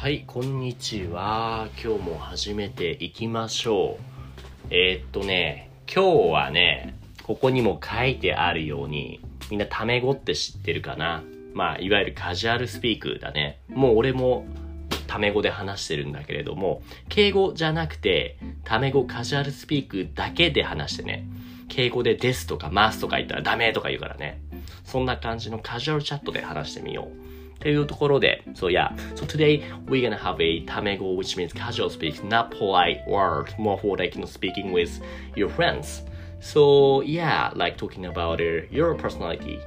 はい、こんにちは。今日も始めていきましょう。えーっとね、今日はね、ここにも書いてあるように、みんなタメ語って知ってるかな？まあ、いわゆるカジュアルスピークだね。もう俺もタメ語で話してるんだけれども、敬語じゃなくて、タメ語カジュアルスピークだけで話してね。敬語でですとかますとか言ったらダメとか言うからね。そんな感じのカジュアルチャットで話してみよう。というところで、so yeah, so today we're gonna have a Tamego, which means casual speak, not polite word, more for like you know, speaking with your friends. So yeah, like talking about uh, your personality.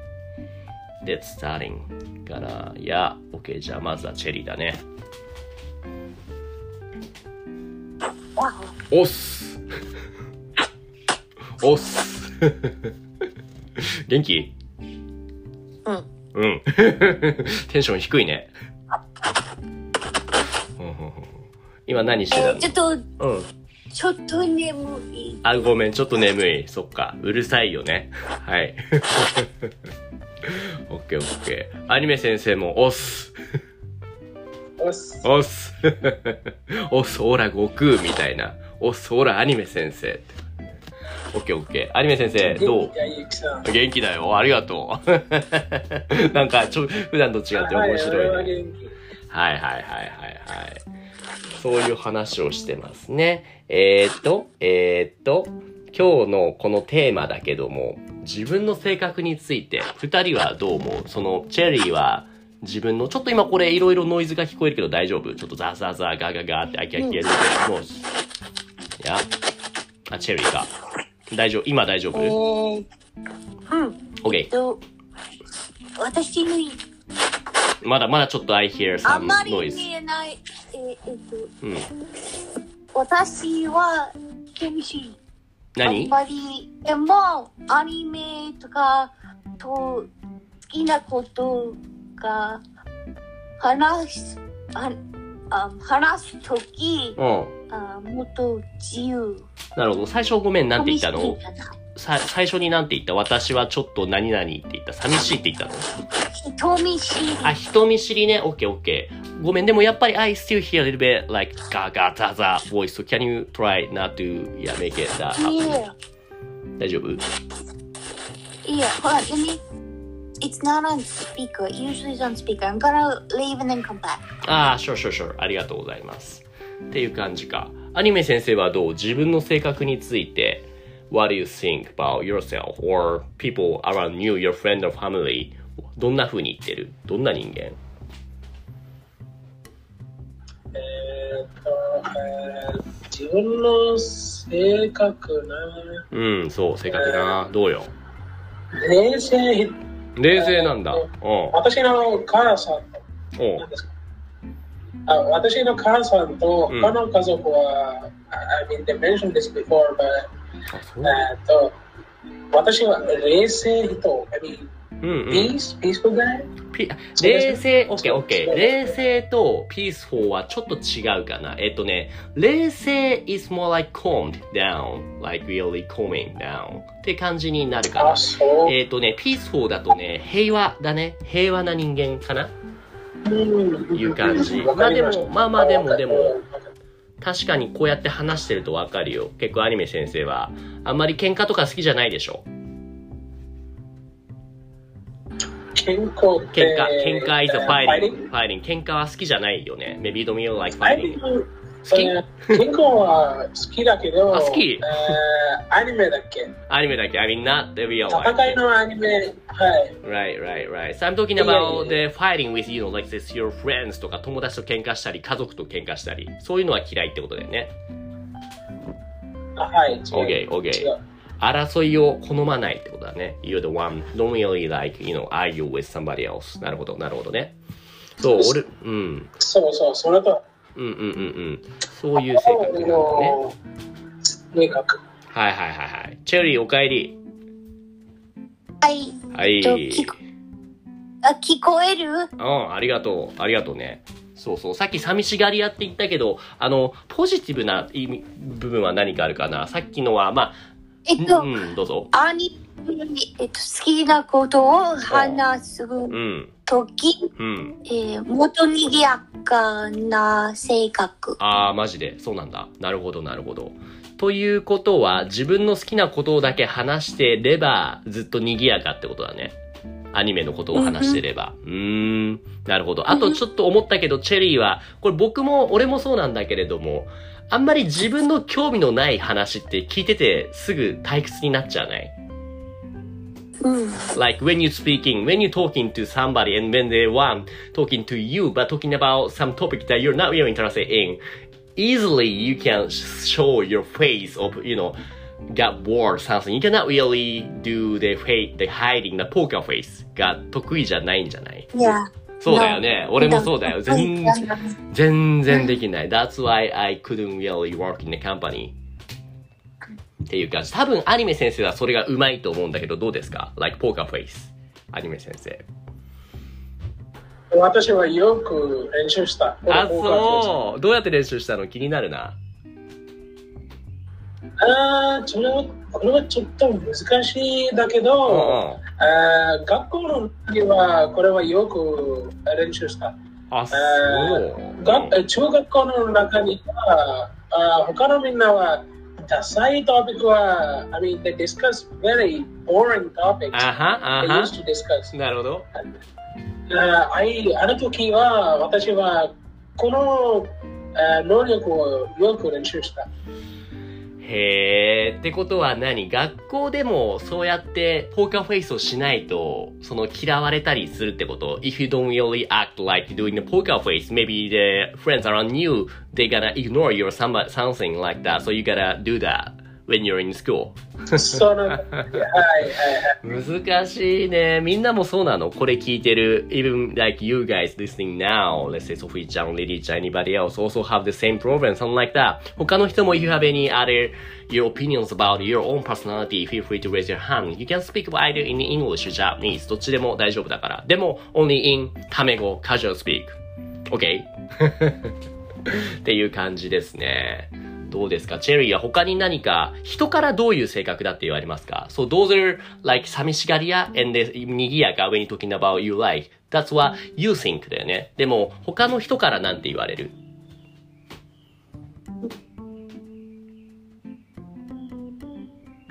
That's starting. から、いや、OK、じゃあまずはチェリーだね。おっすおっす元気うん。うん。テンション低いね。今何してたちょっと、のうん。ちょっと眠い。あ、ごめん、ちょっと眠い。そっか。うるさいよね。はい。オッケーオッケー。アニメ先生も、おっす。おっす。おっす。おっす、オラ悟空みたいな。おっす、オラアニメ先生って。オッケーオッケー。アニメ先生、どう？元気だよ。ありがとう。なんか、ちょ、普段と違って面はいね。はい。はいはいはいはいはい。そういう話をしてますね。えー、っと、えー、っと、今日のこのテーマだけども、自分の性格について、二人はどう思う？その、チェリーは自分の、ちょっと今これいろいろノイズが聞こえるけど大丈夫？ちょっとザーザーザーガーガーガーって飽き飽きやるけど、もう、いや、あ、チェリーか。大丈夫今大丈え夫ー、うん。え ?OK っ。と、私にまだまだちょっと I hear あ some まり noise. 見えない。えーえっと、うん。私は厳しい。あん何まり、でも、アニメとかと好きなことが話す、ああ話すとき、うん。なるほど。最初ごめん、なんて言ったのさ最初になんて言った私はちょっと何々って言った寂しいって言ったの人見知り。あ、人見知りね。オッケーオッケー。ごめん、でもやっぱり I still hear a little bit like ガーガーザザ voice. So can you try not to yeah, make it that happen? いや、大丈夫いや、ほら、let me. It's not on speaker. Usually it's on speaker. I'm gonna leave and then come back. ああ、sure, sure, sure. ありがとうございます。っていう感じか。アニメ先生はどう？自分の性格について What do you think about yourself or people around you, your friend or family? どんな風に言ってる？どんな人間？えーっと、えー自分の性格な、うん、そう、性格な。どうよ？冷静、冷静なんだ。うん。私の母さんと、おう何ですか？あ私の母さんとうん他の家族は、I mean, they mentioned this before, but えーっと、私は冷静人、I mean, うんうん。peace, peaceful guy? ピ冷静、オッケーオッケー。冷静と peaceful はちょっと違うかな。えっとね、冷静 is more like calmed down, like really calming down って感じになるかなあ、。そう。えっとね、 peaceful だとね、平和だね。平和な人間かな。うんいう感じまあでもまあまあでもでも確かにこうやって話してるとわかるよ。結構アニメ先生は、あんまり喧嘩とか好きじゃないでしょ。健康っ喧て嘩、喧嘩 is a えー fighting. fighting. 喧嘩は好きじゃないよね。Maybe you don't like ファイ fighting. 好きえー健康は好きだけど、あ好きえーアニメだっけアニメだけ I mean not the real 戦.いのアニメ、はい。Right, right, right. So I'm talking about the fighting with, you know, like this, your friends とか友達と喧嘩したり、家族と喧嘩したり、そういうのは嫌いってことだよね。あはい。違う.違う争いを好まないってことだね。You're the one, don't really like, you know, argue with somebody else. なるほど、なるほどね。そう、俺、うん。そうそう、それと、うんうんうんうん。そういう性格なんだね。の性格。はいはいはいはい。チェリーおかえり。はい。はい。あ、聞こえる？うん、ありがとう。ありがとうね。そうそう。さっき寂しがり屋って言ったけど、あの、ポジティブな意味部分は何かあるかな？さっきのは、まあ、えっと、うん、どうぞ。アニに、えっと、好きなことを話すうん。とき、うん。えー、もっと賑やかな性格。ああ、マジで。そうなんだ。なるほど、なるほど。ということは、自分の好きなことだけ話してれば、ずっと賑やかってことだね。アニメのことを話してれば。うーん。なるほど。あとちょっと思ったけど、チェリーは、これ僕も、俺もそうなんだけれども、あんまり自分の興味のない話って聞いててすぐ退屈になっちゃわない？うん。 like when you speaking, when you talking to somebody and when they want talking to you, but talking about some topic that you're not really interested in, easily you can show your face of, you know, got bored something. You cannot really do the face, the hiding, the poker face が得意じゃないんじゃないいや。そうだよね。俺もそうだよ。全然、然。全然できない。That's why I couldn't really work in the company. っていう感じ。多分アニメ先生はそれがうまいと思うんだけど、どうですか ?like poker face. アニメ先生。私はよく練習した。あ、そう。どうやって練習したの？気になるな。あーそれはこれはちょっと難しいだけうんうど、ん。あー学校の時はこれはよく練習した。あ、そう。が中学校の中には、あ他のみんなは、ダサいトピックは、I mean, they discuss very boring topics. あは、あ They は used。to discuss. なるほど。ああいあの時は、私は、このあ能力をよく練習した。 へえ。ってことは何学校でもそうやってポーカーフェイスをしないと、その嫌われたりするってこと ?If you don't really act like doing the poker face, maybe the friends around you, they gonna ignore you or something like that. So you gotta do that when you're in school. その、はいはいはい。難しいね。みんなもそうなのこれ聞いてる。Even like you guys listening now, let's say Sophie ちゃん、Lily ちゃん、anybody else also have the same problem, something like that. 他の人も if you have any other your opinions about your own personality, feel free to raise your hand. You can speak either in English or Japanese. どっちでも大丈夫だから。でも、only in タメ語、casual speak. OK? っていう感じですね。どうですか？チェリーは他に何か、人からどういう性格だって言われますか ?So, those 寂しがり屋？And にやか when you're talking だよね。でも、他の人からなんて言われる？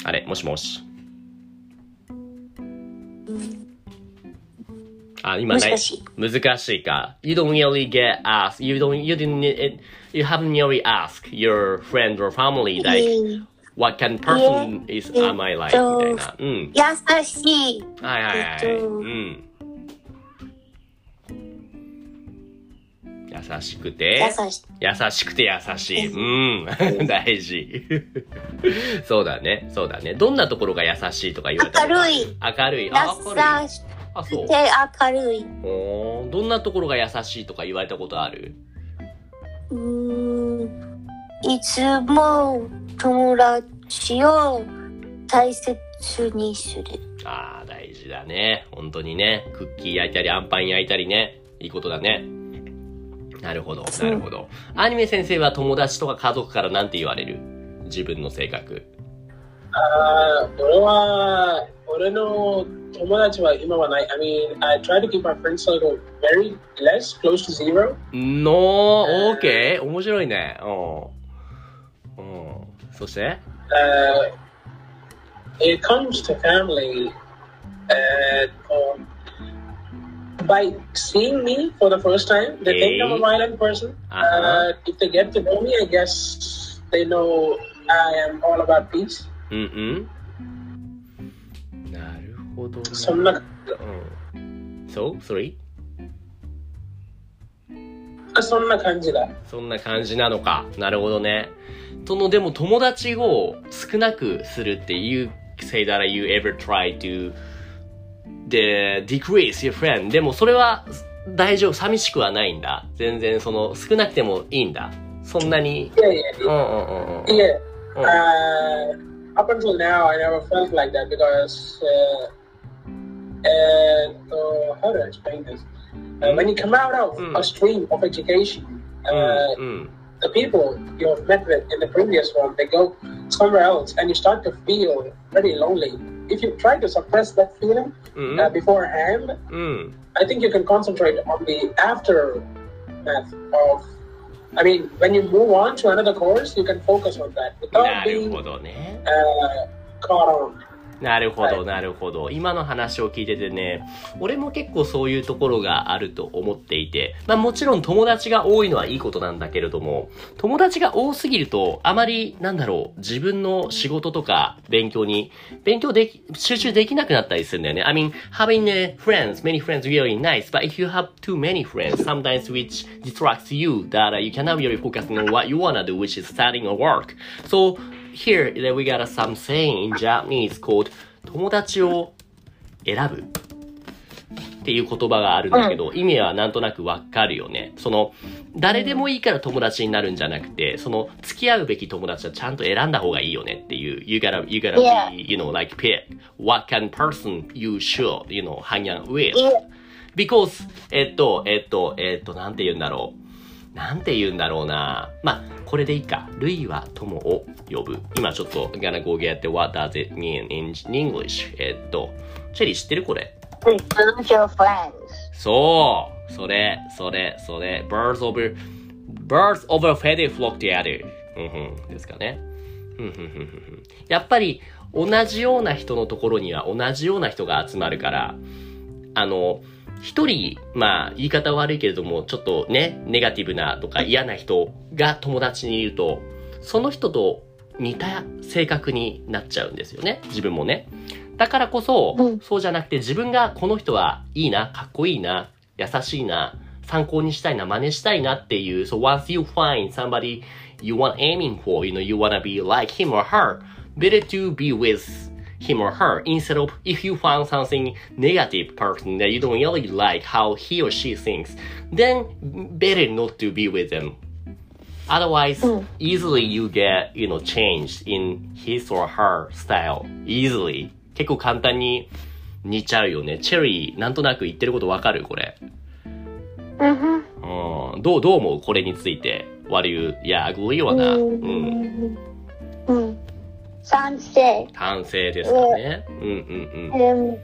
あれ？もしもし。あ、今ない。難しい。難しいか。You don't really get asked. You don't, you didn't, it, you haven't really asked your friend or family like, えー what kind of person is am I like? えっとみたいな。うん。優しい。はいはいはい。えっとうん。優しくて、優しい。優しくて優しい。うん。大事。そうだね。そうだね。どんなところが優しいとか言われた明るい。明るい。あ、明るい。優しあ、そうく。て明るい。おーどんなところが優しいとか言われたことある？うーんいつも友達を大切にする。ああ、大事だね。本当にね。クッキー焼いたり、アンパン焼いたりね。いいことだね。なるほど、なるほど。アニメ先生は友達とか家族からなんて言われる？自分の性格。あー俺は、俺の友達は今はない。I mean, I try to keep my friend circle very less, close to zero. No, uh, okay. 面白いね。うん。うん。そして、uh, It comes to family. Uh, um, by seeing me for the first time, they hey. think I'm a violent person. Uh-huh. Uh, if they get to know me, I guess they know I am all about peace. Mm-hmm. 報道そんな、うん、そう ?Sorry? そんな感じだ。そんな感じなのか。なるほどね。とのでも友達を少なくするって言う say that you ever try to で decrease your friend でもそれは大丈夫。寂しくはないんだ。全然その少なくてもいいんだ。そんなに。いやいやいや。いや up until now I never felt like that because、uh, and uh, how do I explain this? Uh, when you come out of mm. a stream of education, mm, uh, mm. the people you have met with in the previous one, they go somewhere else, and you start to feel pretty lonely. If you try to suppress that feeling mm. uh, beforehand, mm. I think you can concentrate on the aftermath of. I mean, when you move on to another course, you can focus on that without being eh? uh, caught on. なるほど、はいなるほど。今の話を聞いててね、俺も結構そういうところがあると思っていて、まあもちろん友達が多いのはいいことなんだけれども、友達が多すぎると、あまり、なんだろう、自分の仕事とか勉強に、勉強でき、集中できなくなったりするんだよね。I mean, having uh, friends, many friends really nice, but if you have too many friends, sometimes which distracts you, that uh, you cannot really focus on what you wanna do, which is studying or work. So, here that we got some saying in Japanese called 友達を選ぶっていう言葉があるんだけど、意味はなんとなくわかるよね。その、誰でもいいから友達になるんじゃなくて、その、付き合うべき友達はちゃんと選んだ方がいいよねっていう、you gotta, you gotta be, you know, like pick what kind of person you should, you know, hang out with. Because, えっと、えっと、えっと、なんて言うんだろう。なんて言うんだろうな。まあ、これでいいか。ルイは友を呼ぶ。今ちょっと、gonna go get what does it mean in English? えっと、チェリー知ってるこれ。Your そうそれ、それ、それ。birds over, birds over feather flock together. うんうん。ですかね。やっぱり、同じような人のところには同じような人が集まるから、あの、一人、まあ、言い方悪いけれども、ちょっとね、ネガティブなとか嫌な人が友達にいると、その人と似た性格になっちゃうんですよね。自分もね。だからこそ、うんそうじゃなくて自分がこの人はいいな、かっこいいな、優しいな、参考にしたいな、真似したいなっていう、so once you find somebody you want aiming for, you know, you wanna be like him or her, better to be with him or her instead of if you found something negative person that you don't really like how he or she thinks, then better not to be with them. Otherwise, easily you get, you know, changed in his or her style. Easily. 結構簡単に似ちゃうよね。チェリー、なんとなく言ってることわかるこれ。Mm-hmm. うん。どう、どう思うこれについて。What do you, yeah, agree or not? うん。Mm. Mm. Sansei. 賛成ですかね。うんうんうん。Um,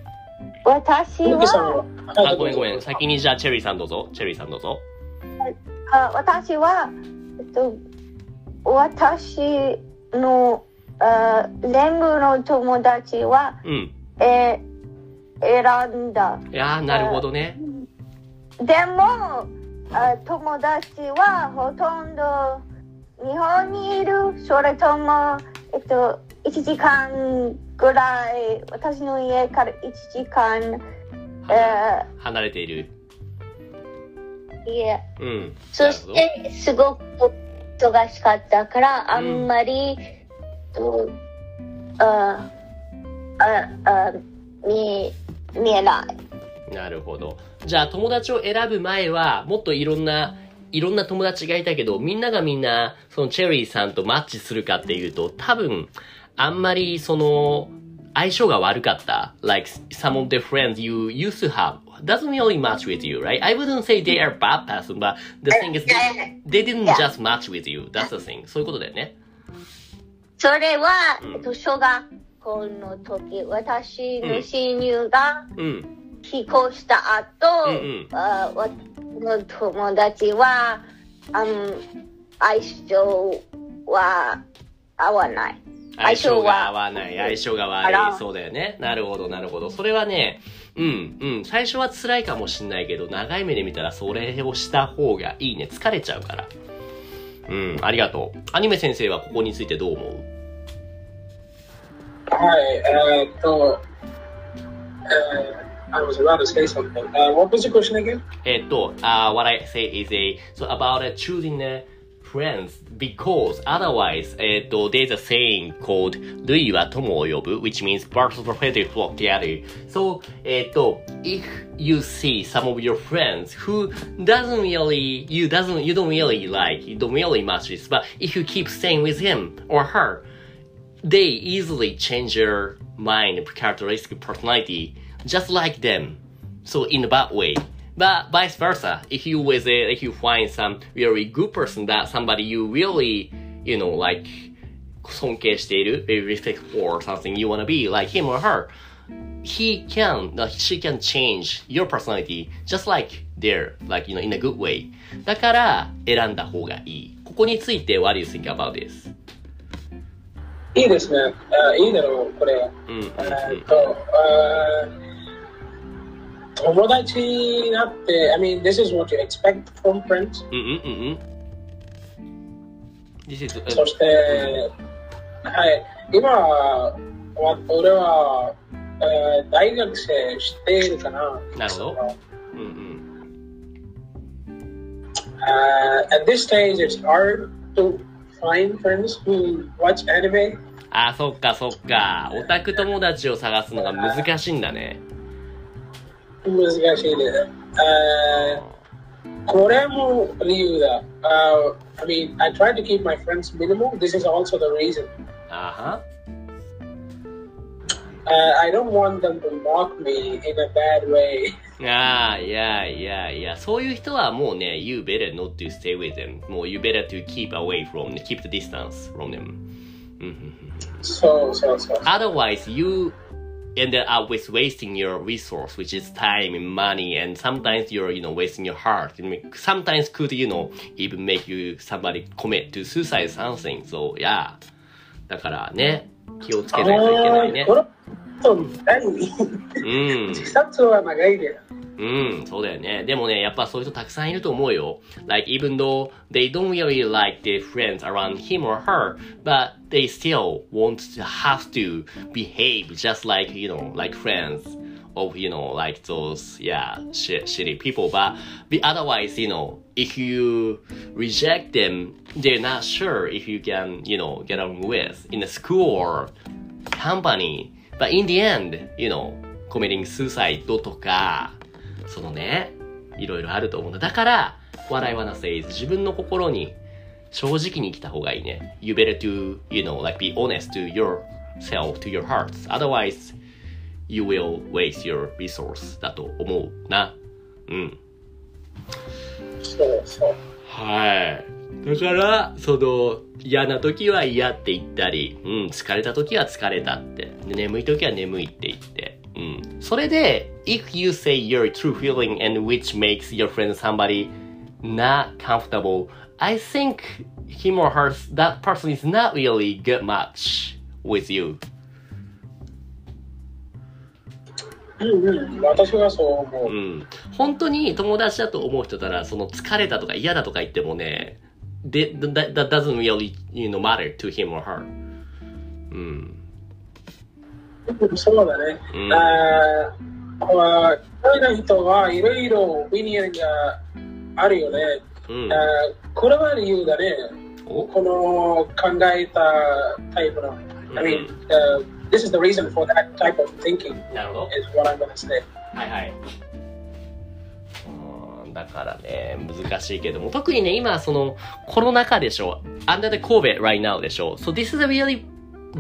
私は、は？あ、ごめんごめん。先にじゃあチェリーさんどうぞ。チェリーさんどうぞ。あ私は、えっと、私のあ全部の友達は、うん。えー選んだ。いやー、なるほどね。でも、あ友達はほとんど日本にいる、それとも、えっと、1時間ぐらい、私の家から1時間、え離れている。ー、いえ、うん。そして、すごく忙しかったから、あんまり、とあああ見見えない。なるほど。じゃあ友達を選ぶ前は、もっといろんな、いろんな友達がいたけど、みんながみんな、そのチェリーさんとマッチするかっていうと、多分、あんまりその、相性が悪かった。Like some of the friends you used to have doesn't really match with you, right? I wouldn't say they are bad person, but the thing is they, they didn't just match with you. That's the thing. そういうことだよね。それは、小学校の時、私の親友がうん。引っ越した後、うんうんあわの友達は、相性は合わない。相性が合わない。相性があ悪い。らそうだよね。なるほど、なるほど。それはね、うん、うん。最初は辛いかもしんないけど、長い目で見たらそれをした方がいいね。疲れちゃうから。うん、ありがとう。アニメ先生はここについてどう思う？はい、えーっと、えー I was about to say something. Uh, what was your question again? えっと、uh, what I say is a, so about uh, choosing uh, friends because otherwise, えっと、there's a saying called 類は友を呼ぶ which means birds of a feather flock together. So, えっと、if you see some of your friends who doesn't really, you doesn't, you don't really like, you don't really match this, but if you keep staying with him or her, they easily change your mind, characteristic, personality, just like them. So in a bad way. But vice versa, if you with it, if you find some really good person that somebody you really, you know, like 尊敬している very respect for something you wanna be like him or her he can uh, she can change your personality just like their like you know in a good way だから選んだ方がいいここについて what do you think about this? いいですね。あいいだろう、これ。うんうんうんえーっと、あー 友達になって、I mean, this is what you expect from friends. うんうんうんそして、はい、今俺は、えー大学生しているかな。なるほどうんうん Uh, at this stage, it's hard to find friends who watch anime. あそっかそっかオタク友達を探すのが難しいんだね難 しいです。Uh, これも理由だ。Uh, I mean, I try to keep my friends minimal. This is also the reason. あ Uh, I don't want them to mock me in a bad way. はああいやいやいやそういう人はもうね You better not to stay with them もう You better to keep away from keep the distance from them うんうんうん So, so, so. Otherwise, you ended up with wasting your resource, which is time and money, and sometimes you're, you know, wasting your heart. I mean, sometimes could, you know, even make you somebody commit to suicide something. So, yeah. だからね、気をつけないといけないねあー。これと何 うん。自殺は長いね。うん、そうだよね。でもね、やっぱそういう人たくさんいると思うよ。Like, even though they don't really like their friends around him or her, but they still want to have to behave just like, you know, like friends of, you know, like those, yeah, sh- shitty people. But, but otherwise, you know, if you reject them, they're not sure if you can, you know, get along with in a school or company. But in the end, you know, committing suicide とか、そのね、いろいろあると思うんだ。だから、what I wanna say is 自分の心に正直に生きた方がいいね。You better to, you know, like be honest to yourself, to your heart. Otherwise, you will waste your resource だと思うな。うん。そうそう。はい。だから、その、嫌な時は嫌って言ったり、うん、疲れた時は疲れたって、で眠い時は眠いって言って、うん。それで、if you say your true feeling and which makes your friend somebody not comfortable, I think him or her, that person is not really good much with you. うんうん、私はそう思う。うん。本当に友達だと思う人なら、その疲れたとか嫌だとか言ってもね、で that, that doesn't really, you know, matter to him or her. うん。そうだね。うんあーまあ、一人の人はいろいろオピニオンがあるよね。うんあ。ーこれは理由だね。おこの考えたタイプの。I mean,、uh, this is the reason for that type of thinking なるほど。 is what I'm gonna say. はいはい。 うんだからね、難しいけども、特にね、今、その、コロナ禍でしょ。under the COVID right now でしょ。So this is a really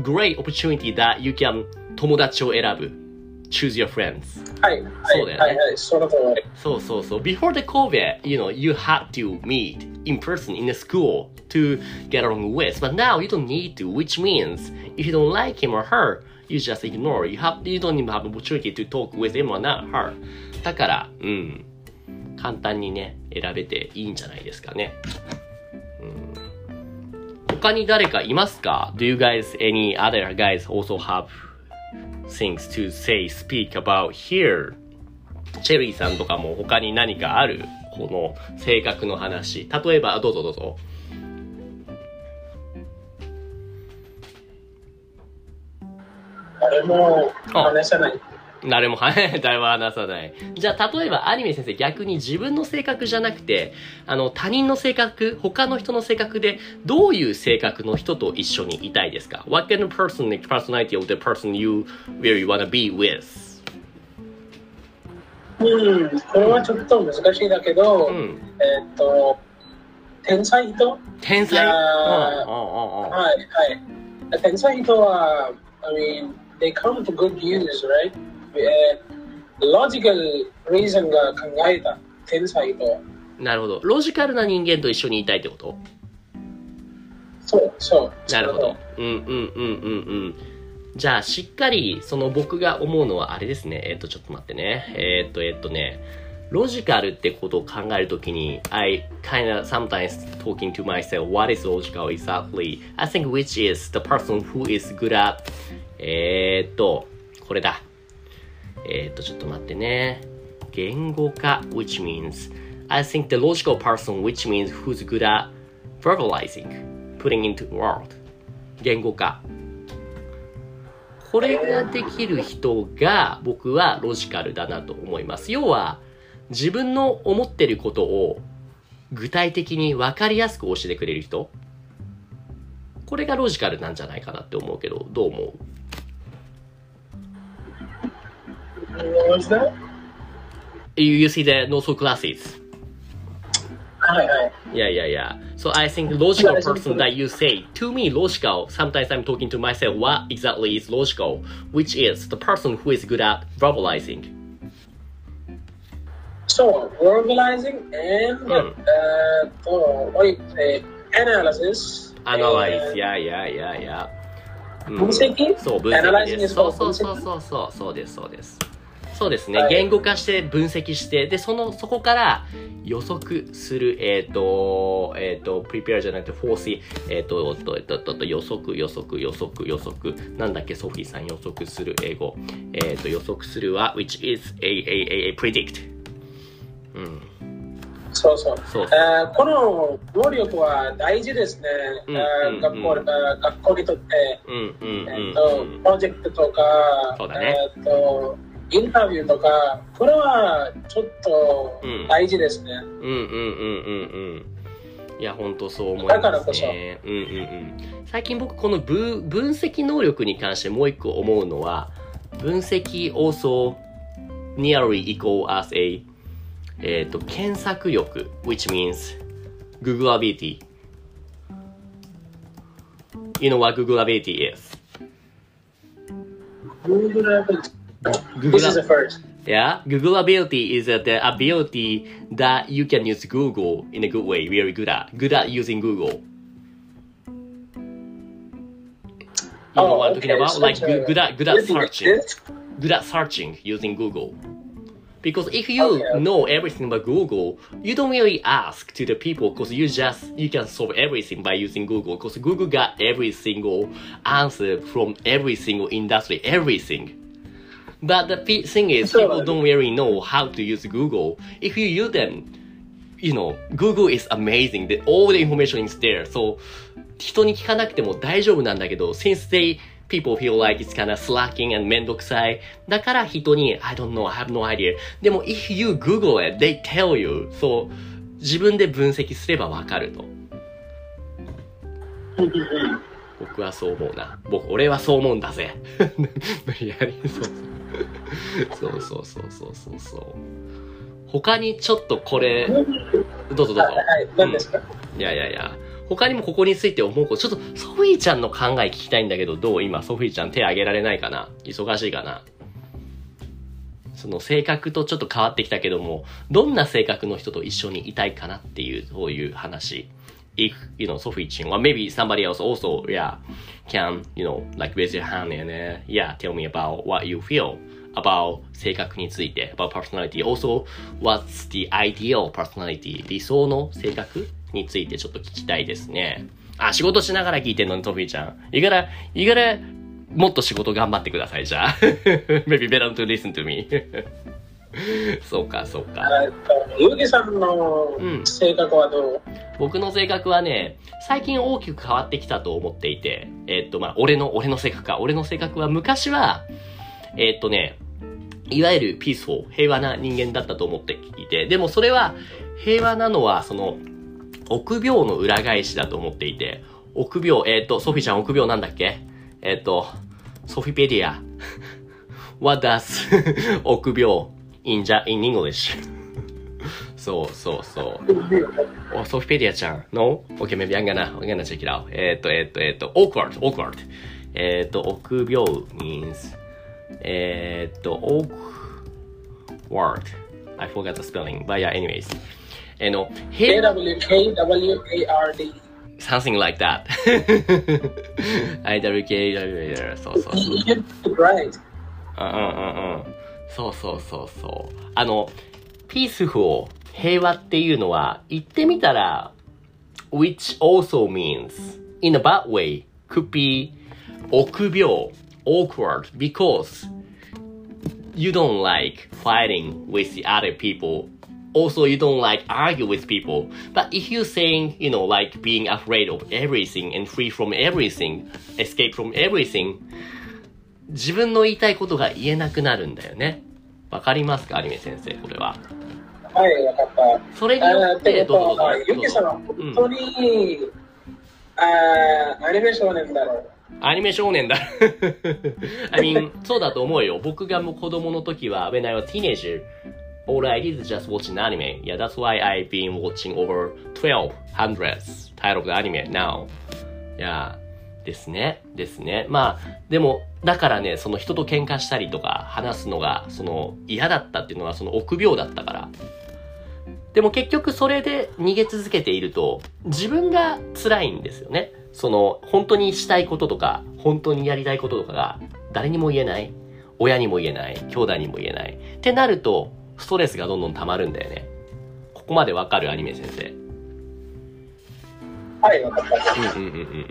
great opportunity that you can 友達を選ぶ。choose your friends. はい、はい、そうだよねはい、はい、その通り。そうそうそう。Before the COVID, you know, you had to meet in person in the school to get along with. But now you don't need to, which means if you don't like him or her, you just ignore. You have you don't even have the opportunity to talk with him or not her. だから、うん。簡単にね、選べていいんじゃないですかね。うん、他に誰かいますか ?Do you guys, any other guys also have things to say, speak about here? チェリーさんとかも他に何かある？この性格の話。例えば、どうぞどうぞ。誰も話さない。誰も、はい、誰も話さない。じゃあ、例えばアニメ先生、逆に自分の性格じゃなくて、あの、他人の性格、他の人の性格で、どういう性格の人と一緒にいたいですか ?What kind of person, personality of the person you really wanna be with? うん、これはちょっと難しいだけど、うん。えーっと、天才人？天才？はい、はい。天才人は、I mean, they come to good use, right? えー、logical reason が考えた天才人は。なるほど。ロジカルな人間と一緒にいたいってこと？そう、そう。なるほど。うんうんうんうんうん。じゃあ、しっかり、その僕が思うのはあれですね。えっ、と、ちょっと待ってね。えっ、と、えっ、とね、ロジカルってことを考えるときに、I kind of sometimes talking to myself, what is logical exactly? I think which is the person who is good at, えっと、これだ。えっ、と、ちょっと待ってね。言語化 which means, I think the logical person which means who's good at verbalizing, putting into world. 言語化。これができる人が僕はロジカルだなと思います。要は、自分の思ってることを具体的に分かりやすく教えてくれる人。これがロジカルなんじゃないかなって思うけど、どう思う？What was that? You, you see the no so classes. はいはい。 Yeah, yeah, yeah. So I think logical person that you say, to me, logical, sometimes I'm talking to myself, what exactly is logical? Which is the person who is good at verbalizing. So, verbalizing and Hmm. uh, oh, what do you say? Analysis. Analyze, and yeah, yeah, yeah, yeah. うん分析そう、分析 Analyzing です。 is そう called そうそう分析そうそう、そうです、そうです。 そうですね、はい言語化して分析して、で、その、そこから予測する、えっ、と、えっ、と、prepare じゃなくて foresee、えっ、と、えっと、えっと、えっと、予測、予測、予測、予測、なんだっけ、ソフィーさん予測する英語。えっ、と、予測するは、which is a, a, a, a predict。うん。そうそう。そうあーこの能力は大事ですね。うんうん学校うんあー学校にとって、うん、うん、えっうとん。プロジェクトとか、そうだねえっとインタビューとか、これはちょっとうん大事ですね。うんうんうんうんうん。いや、本当そう思います、ね。だからこそうんうんうん。最近僕この分分析能力に関してもう一個思うのは、分析 also nearly equal as a えっ、と、検索力 which means Google ability. You know what Google ability is? Google Google This is the first. Yeah, Google ability is uh, the ability that you can use Google in a good way, very good at, good at using Google. You know what I'm talking okay, about? such Like good, good at good at searching, good. at searching using Google. Because if you okay. know everything about Google, you don't really ask to the people because you just you can solve everything by using Google. Because Google got every single answer from every single industry, everything. But the thing is, people don't really know how to use Google. If you use them, you know, Google is amazing. The, all the information is there. So, 人に聞かなくても大丈夫なんだけど、since they, people feel like it's kind of slacking and めんどくさい。だから人に、I don't know, I have no idea. でも、if you Google it, they tell you. そう、自分で分析すればわかると。僕はそう思うな。僕、俺はそう思うんだぜ。無理やり、そうそう。そうそうそうそうそう。他にちょっとこれ、どうぞどうぞ。はいですか、いやいやいや。他にもここについて思うこと、ちょっとソフィーちゃんの考え聞きたいんだけど、どう今ソフィーちゃん手挙げられないかな？忙しいかな？その性格とちょっと変わってきたけども、どんな性格の人と一緒にいたいかなっていう、そういう話。If, you know, Sophie Chin, or maybe somebody else also, yeah, can, you know, like raise your hand and, uh, yeah, tell me about what you feel about 性格について、about personality. Also, what's the ideal personality? 理想の性格についてちょっと聞きたいですね。あ、仕事しながら聞いてんのに、ソフィーちゃん。いがら、いがら、もっと仕事頑張ってください、じゃあ。maybe better to listen to me. そうか、そうか。えっと、ゆうきさんのうん性格はどう、僕の性格はね、最近大きく変わってきたと思っていて、えっと、まあ、俺の、俺の性格か。俺の性格は昔は、えっとね、いわゆるピースフォー、平和な人間だったと思っていて、でもそれは、平和なのは、その、臆病の裏返しだと思っていて、臆病、えっと、ソフィーちゃん臆病なんだっけ？えっと、ソフィペディア。What does 臆病？in, ja- in English? そうそうそう。お、ソフィペディアちゃん。No? Okay, maybe I'm gonna, I'm gonna check it out. えっと、えっと、えっと、awkward, awkward. えっと、臆病 means, えっと、awkward. I forgot the spelling. But yeah, anyways. えの、平 ?KWKWARD。 something like that. IWK、そうそうそう。 You get it right. うんうんうんうん。 そうそうそうそう。あの、ピースフル、平和っていうのは、言ってみたら、which also means, in a bad way, could be 臆病、awkward, because you don't like fighting with the other people. Also, you don't like argue with people. But if you're saying, you know, like being afraid of everything and free from everything, escape from everything, 自分の言いたいことが言えなくなるんだよね。わかりますかアニメ先生、これは。はい、わかった。それによってどうぞどうぞゆきさんは本当に、あーアニメ少年だろう。アニメ少年だ。I mean, そうだと思うよ。僕がもう子供の時は、when I was teenager, all I did is just watching anime. Yeah, that's why I've been watching over 12 hundreds title of the anime now. Yeah. ですね。ですね。まあ、でも、だからね、その人と喧嘩したりとか話すのが、その嫌だったっていうのはその臆病だったから。でも結局それで逃げ続けていると、自分が辛いんですよね。その、本当にしたいこととか、本当にやりたいこととかが、誰にも言えない。親にも言えない。兄弟にも言えない。ってなると、ストレスがどんどん溜まるんだよね。ここまでわかるアニメ先生。はい、わかった。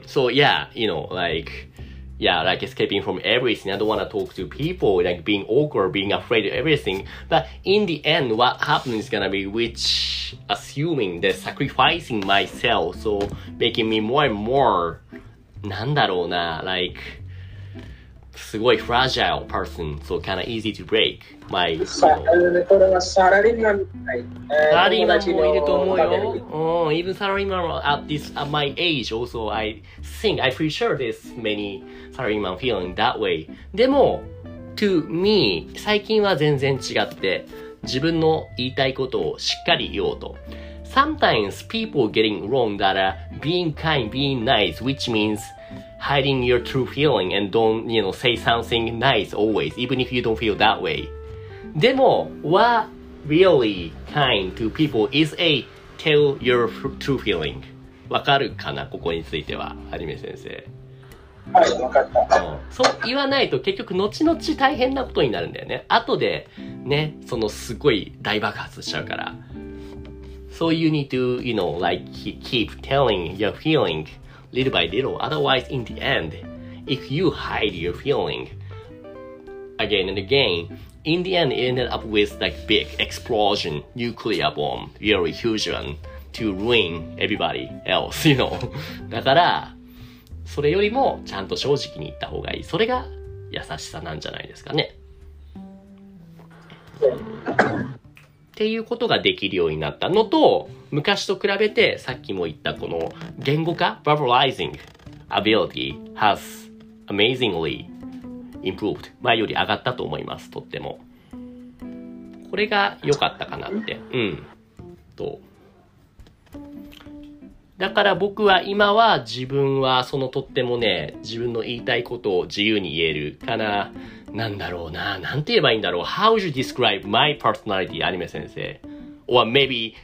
So yeah, you know, like yeah, like escaping from everything. I don't want to talk to people, like being awkward, being afraid of everything. But in the end, what happens is gonna be which assuming that sacrificing myself, so making me more and more なんだろうな、like すごい fragile person, so kind of easy to break れはサラリーマン、もいると思うよ。うん、even salaryman at this at my age also I think I pretty sure there's many salaryman feeling that way. でも to me 最近は全然違って自分の言いたいことをしっかり言おうと。Sometimes people getting wrong that are being kind, being nice, which means hiding your true feeling and don't, you know, say something nice always, even if you don't feel that way. でも、what really kind to people is a tell your true feeling. わかるかなここについては、はじめ先生。はい、わかった。うんそう言わないと結局後々大変なことになるんだよね。後でね、そのすごい大爆発しちゃうから。So you need to, you know, like keep telling your feeling little by little. Otherwise, in the end, if you hide your feeling again and again, in the end, it ended up with like big explosion, nuclear bomb, really huge one, to ruin everybody else, you know. だから、それよりもちゃんと正直に言った方がいい。それが優しさなんじゃないですかね。っていうことができるようになったのと、昔と比べてさっきも言ったこの言語化 verbalizing ability has amazingly improved 前より上がったと思います、とっても。これが良かったかなって。うん。と。だから僕は今は自分はそのとってもね、自分の言いたいことを自由に言えるかな。なんだろうな。なんて言えばいいんだろう。How would you describe my personality, アニメ先生 Or maybe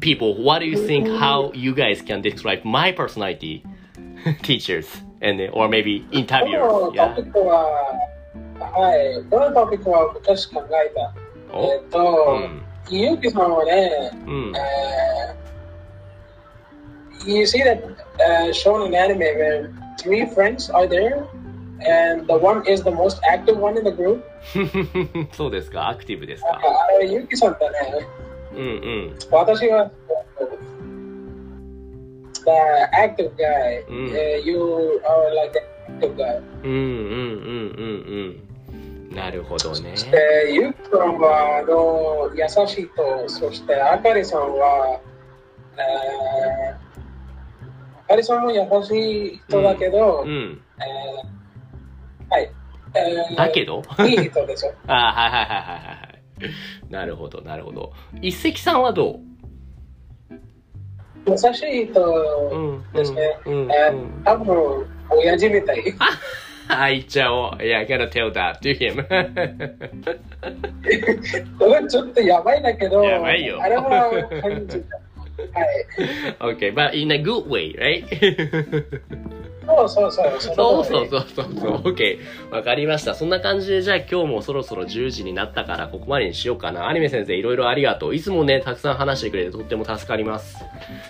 people, what do you think how you guys can describe my personality? Teachers. And, or maybe こ interviewers. のト Yeah. ピックは、はい、このトピックは昔考えた。おえっと、うん。ゆうきさんはね、うん。 uh, you see that uh, shown in anime where three friends are there and the one is the most active one in the group そうですか？アクティブですか？ああれゆうきさんだねうんうん。私は the active guy、うん uh, you are like the active guy うんうんうんうんうん。なるほどね。でゆうきさんはあの優しいとそしてあかりさんは、えーあかりさんも優しい人だけど、うん。えーはい。えーだけど？いい人ですよ。あはいはいはいはいはい。なるほど、なるほど。一石さんはど優しい人。ですね。うん。うん。えうんー多分、親父みたい。あ、言っちゃおう。Yeah, I gotta tell that ちょっとやばいだけど、やばいよあれは感じた。はい。Okay, but in a good way, right? そうそうそう。そうそうそうそうそう。OK。わかりました。そんな感じで、じゃあ今日もそろそろ10時になったから、ここまでにしようかな。アニメ先生、いろいろありがとう。いつもね、たくさん話してくれてとっても助かります。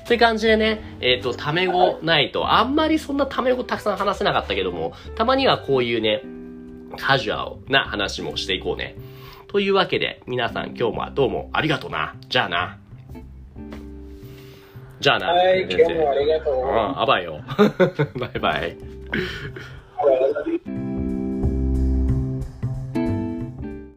という感じでね、えっ、と、タメ語ないと、あんまりそんなタメ語たくさん話せなかったけども、たまにはこういうね、カジュアルな話もしていこうね。というわけで、皆さん今日もどうもありがとうな。じゃあな。じゃあな。はい、今日もありがとう。うん、あばよ。バイバイ。